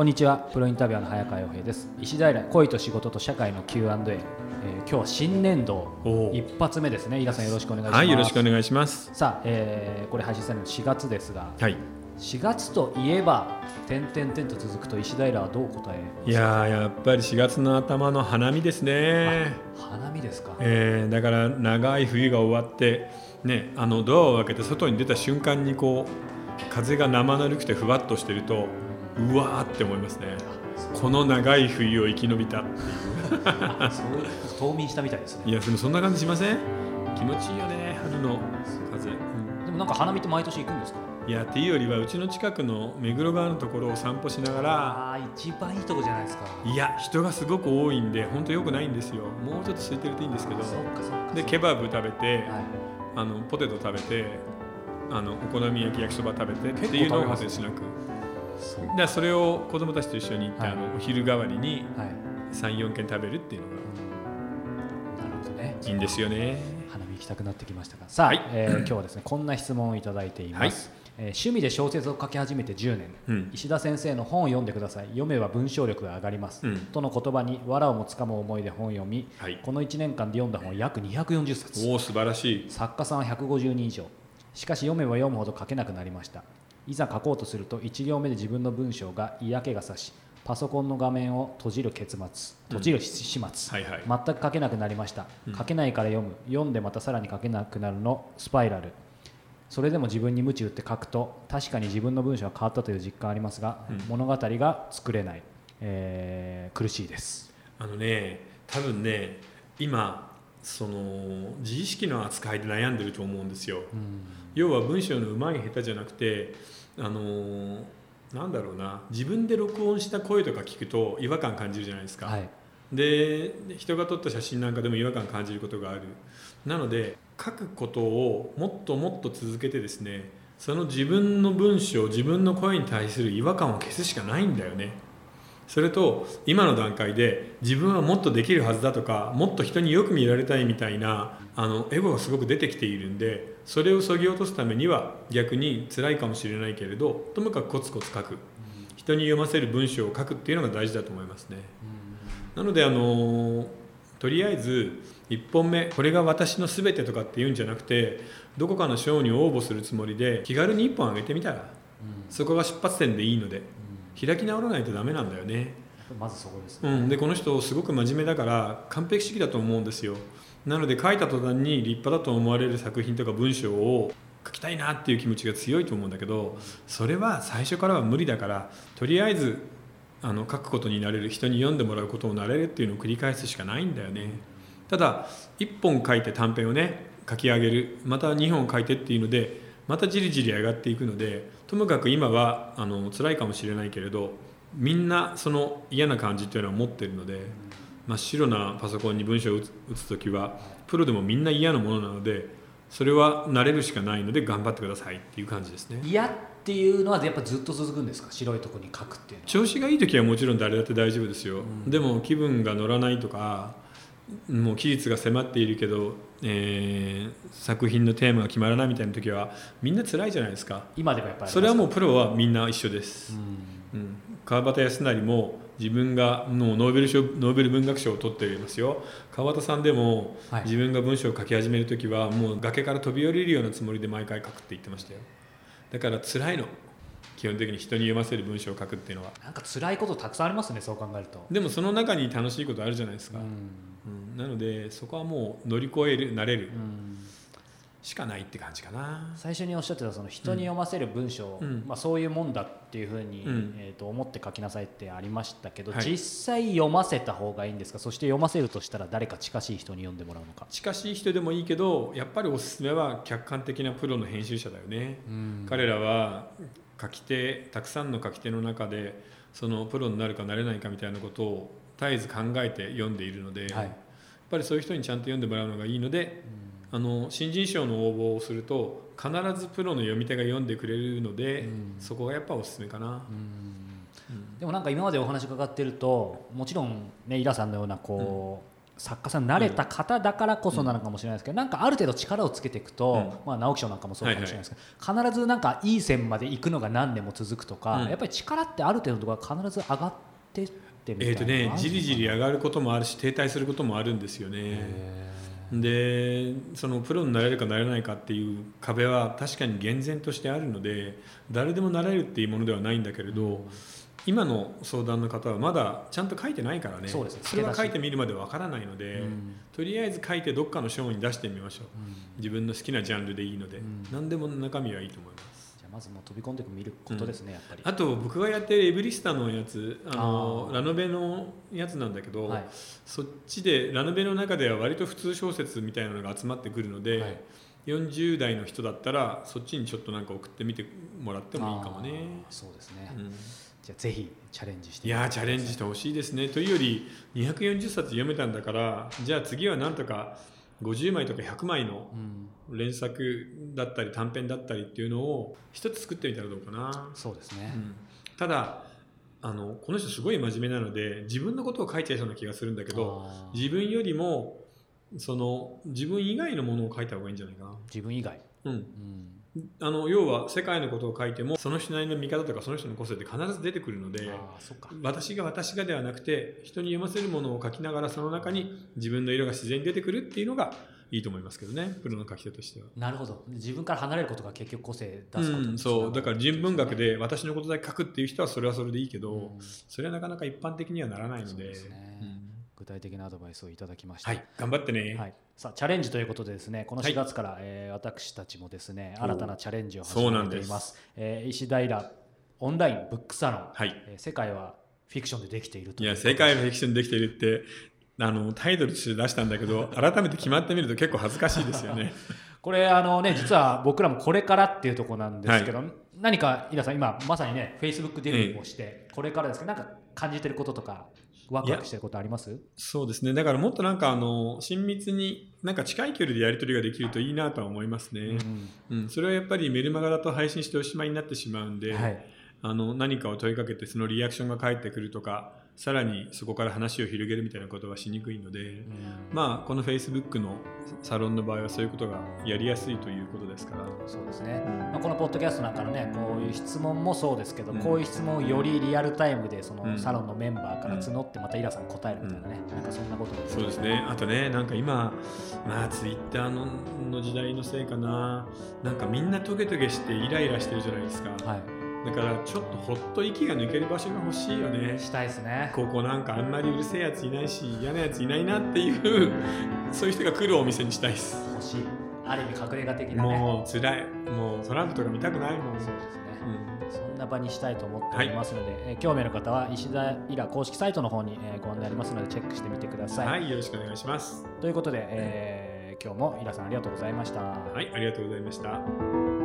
こんにちは。プロインタビュアーの早川洋平です。石平恋と仕事と社会の Q&A、えー、今日は新年度一発目ですね。井田さんよろしくお願いします。はいよろしくお願いします。さあ、えー、これ配信されるの4月ですが、はい、4月といえば点々点と続くと石平はどう答えいややっぱり4月の頭の花見ですね。花見ですか、えー、だから長い冬が終わってねあのドアを開けて外に出た瞬間にこう風が生ぬるくてふわっとしてるとうわーって思いますね。この長い冬を生き延びた。っていう冬眠したみたいですね。いやでもそんな感じしません？気持ちいいよね春の風、うん、でもなんか花見って毎年行くんですか？いやっていうよりはうちの近くの目黒川のところを散歩しながら。あ一番いいとこじゃないですか。いや人がすごく多いんで本当よくないんですよ。もうちょっと空いてるといいんですけど。でケバブ食べて、はい、あのポテト食べてあのお好み焼き焼きそば食べてっていうのを果てしなくでそれを子供たちと一緒に行って、はい、あのお昼代わりに34軒食べるっていうのが、なるほどね。いいんですよね。花見行きたくなってきましたが。さあ、はい、えー、今日はですねこんな質問をいただいています、はい、えー、趣味で小説を書き始めて10年、うん、石田先生の本を読んでください。読めば文章力が上がります、うん、との言葉に藁をもつかむ思いで本を読み、はい、この1年間で読んだ本は約240冊。おお素晴らしい。作家さんは150人以上。しかし読めば読むほど書けなくなりましたいざ書こうとすると1行目で自分の文章が嫌気がさしパソコンの画面を閉じる結末閉じる始末、うんはいはい、全く書けなくなりました、うん、書けないから読む読んでまたさらに書けなくなるのスパイラル。それでも自分に鞭打って書くと確かに自分の文章が変わったという実感ありますが、うん、物語が作れない、えー、苦しいです。あのね多分ね今その自意識の扱いで悩んでると思うんですよ、要は文章のうまい下手じゃなくてあのなんだろうな自分で録音した声とか聞くと違和感感じるじゃないですか、はい、で人が撮った写真なんかでも違和感感じることがある。なので書くことをもっともっと続けてですねその自分の文章自分の声に対する違和感を消すしかないんだよねそれと今の段階で自分はもっとできるはずだとかもっと人によく見られたいみたいなあのエゴがすごく出てきているんでそれをそぎ落とすためには逆に辛いかもしれないけれどともかくコツコツ書く人に読ませる文章を書くっていうのが大事だと思いますね。なのであのとりあえず1本目これが私の全てとかっていうんじゃなくてどこかの賞に応募するつもりで気軽に1本あげてみたら、そこが出発点でいいので。開き直らないとダメなんだよね。まずそこです、ね、うん、でこの人すごく真面目だから完璧主義だと思うんですよ。なので書いた途端に立派だと思われる作品とか文章を書きたいなっていう気持ちが強いと思うんだけどそれは最初からは無理だからとりあえずあの書くことになれる人に読んでもらうことをなれるっていうのを繰り返すしかないんだよね。ただ1本書いて短編をね書き上げるまた2本書いてっていうのでまたじりじり上がっていくのでともかく今はあの辛いかもしれないけれどみんなその嫌な感じっていうのは持ってるので真っ白なパソコンに文章を打つ時はプロでもみんな嫌なものなのでそれは慣れるしかないので頑張ってくださいっていう感じですね。嫌っていうのはやっぱずっと続くんですか？白いところに書くっていう調子がいい時はもちろん誰だって大丈夫ですよ、うん、でも気分が乗らないとかもう期日が迫っているけど、えー、作品のテーマが決まらないみたいな時はみんな辛いじゃないですか。今でもやっぱり。それはもうプロはみんな一緒です、うん、うん、川端康成も自分がもうノーベル賞ノーベル文学賞を取っていますよ。川端さんでも、自分が文章を書き始める時はもう崖から飛び降りるようなつもりで毎回書くって言ってましたよ。だから辛いの基本的に人に読ませる文章を書くっていうのは。なんか辛いことたくさんありますねそう考えると。でもその中に楽しいことあるじゃないですか、うん、うん、なのでそこはもう乗り越えるなれる、うんしかないって感じかな。最初におっしゃってたその人に読ませる文章、うん、まあ、そういうもんだっていうふうに、うん、えー、と思って書きなさいってありましたけど、はい、実際読ませた方がいいんですか？そして読ませるとしたら誰か近しい人に読んでもらうのか。近しい人でもいいけどやっぱりおすすめは客観的なプロの編集者だよね、うん、彼らは書き手たくさんの書き手の中でそのプロになるかなれないかみたいなことを絶えず考えて読んでいるので、はい、やっぱりそういう人にちゃんと読んでもらうのがいいので、うん、あの新人賞の応募をすると必ずプロの読み手が読んでくれるので、うん、そこがやっぱおすすめかな。でもなんか今までお話伺ってるともちろんねイラさんのようなこう、作家さん慣れた方だからこそなのかもしれないですけど、うん、なんかある程度力をつけていくと、うん、まあ、直木賞なんかもそうかもしれないですけど、はいはい、必ずなんかいい線まで行くのが何年も続くとか、うん、やっぱり力ってある程度のところは必ず上がってってみたいな、えーとね、じりじり上がることもあるし停滞することもあるんですよね。でそのプロになれるかなれないかっていう壁は確かに厳然としてあるので誰でもなれるっていうものではないんだけれど、今の相談の方はまだちゃんと書いてないからね。それは書いてみるまでわからないので、うん、とりあえず書いてどっかの賞に出してみましょう、うん、自分の好きなジャンルでいいので、うん、何でも中身はいいと思います。じゃあまずもう飛び込んでみることですね、やっぱり。あと僕がやってるエブリスタのやつあのラノベのやつなんだけど、はい、そっちでラノベの中では割と普通小説みたいなのが集まってくるので、はい。40代の人だったらそっちにちょっとなんか送ってみてもらってもいいかもね。そうですね、うんじゃぜひチャレンジしてい。やチャレンジしてほしいですね。というより240冊読めたんだからじゃあ次はなんとか50枚とか100枚の連作だったり短編だったりっていうのを一つ作ってみたらどうかな。そうですね、うん、ただあのこの人すごい真面目なので自分のことを書いちゃいそうな気がするんだけど自分よりもその自分以外のものを書いた方がいいんじゃないかな。自分以外。うん、うんあの要は世界のことを書いてもその人なりの見方とかその人の個性って必ず出てくるので私が私がではなくて人に読ませるものを書きながらその中に自分の色が自然に出てくるっていうのがいいと思いますけどねプロの書き手としては。なるほど。自分から離れることが結局個性出すこと、うん、そう。だから人文学で私のことだけ書くっていう人はそれはそれでいいけど、うん、それはなかなか一般的にはならないので、ね。うん、具体的なアドバイスをいただきました、はい、頑張ってね、はい。さあチャレンジということでですねこの4月から、はい、えー、私たちもですね新たなチャレンジを始めています。えー、石平オンラインブックサロン、はい。えー、世界はフィクションでできているといや世界はフィクションでできているってあのタイトルとして出したんだけど 改めて決まってみると結構恥ずかしいですよね。これあのね実は僕らもこれからっていうところなんですけど、はい、何か井田さん今まさにねフェイスブックデビューをして、これからですけどなんか感じてることとかワクワクしてることあります？そうですね。だからもっとなんかあの親密になんか近い距離でやり取りができるといいなとは思いますね、うん、うん、それはやっぱりメルマガだと配信しておしまいになってしまうんで、はい、あの何かを問いかけてそのリアクションが返ってくるとかさらにそこから話を広げるみたいなことはしにくいので、うん、まあこの Facebook のサロンの場合はそういうことがやりやすいということですから。そうですね、まあ、このポッドキャストなんかのねこういう質問もそうですけど、うん、こういう質問をよりリアルタイムでそのサロンのメンバーから募ってまたイラさんに答えるみたいなね、うん、なんかそんなことそうですね。あとねなんか今まあツイッターのの時代のせいかな。なんかみんなトゲトゲしてイライラしてるじゃないですか。はいだからちょっとほっと息が抜ける場所が欲しいよね。したいですね。ここなんかあんまりうるせえやついないし嫌なやついないなっていうそういう人が来るお店にしたいです。欲しい。ある意味隠れ家的な、ね、もう辛い。もうトランプとか見たくないもん。そうですね、うん、そんな場にしたいと思っておりますので、はい、え興味ある方は石田イラ公式サイトの方に、えー、ご案内ありますのでチェックしてみてください。はい。よろしくお願いします。ということで、えー、今日もイラさんありがとうございました。はい。ありがとうございました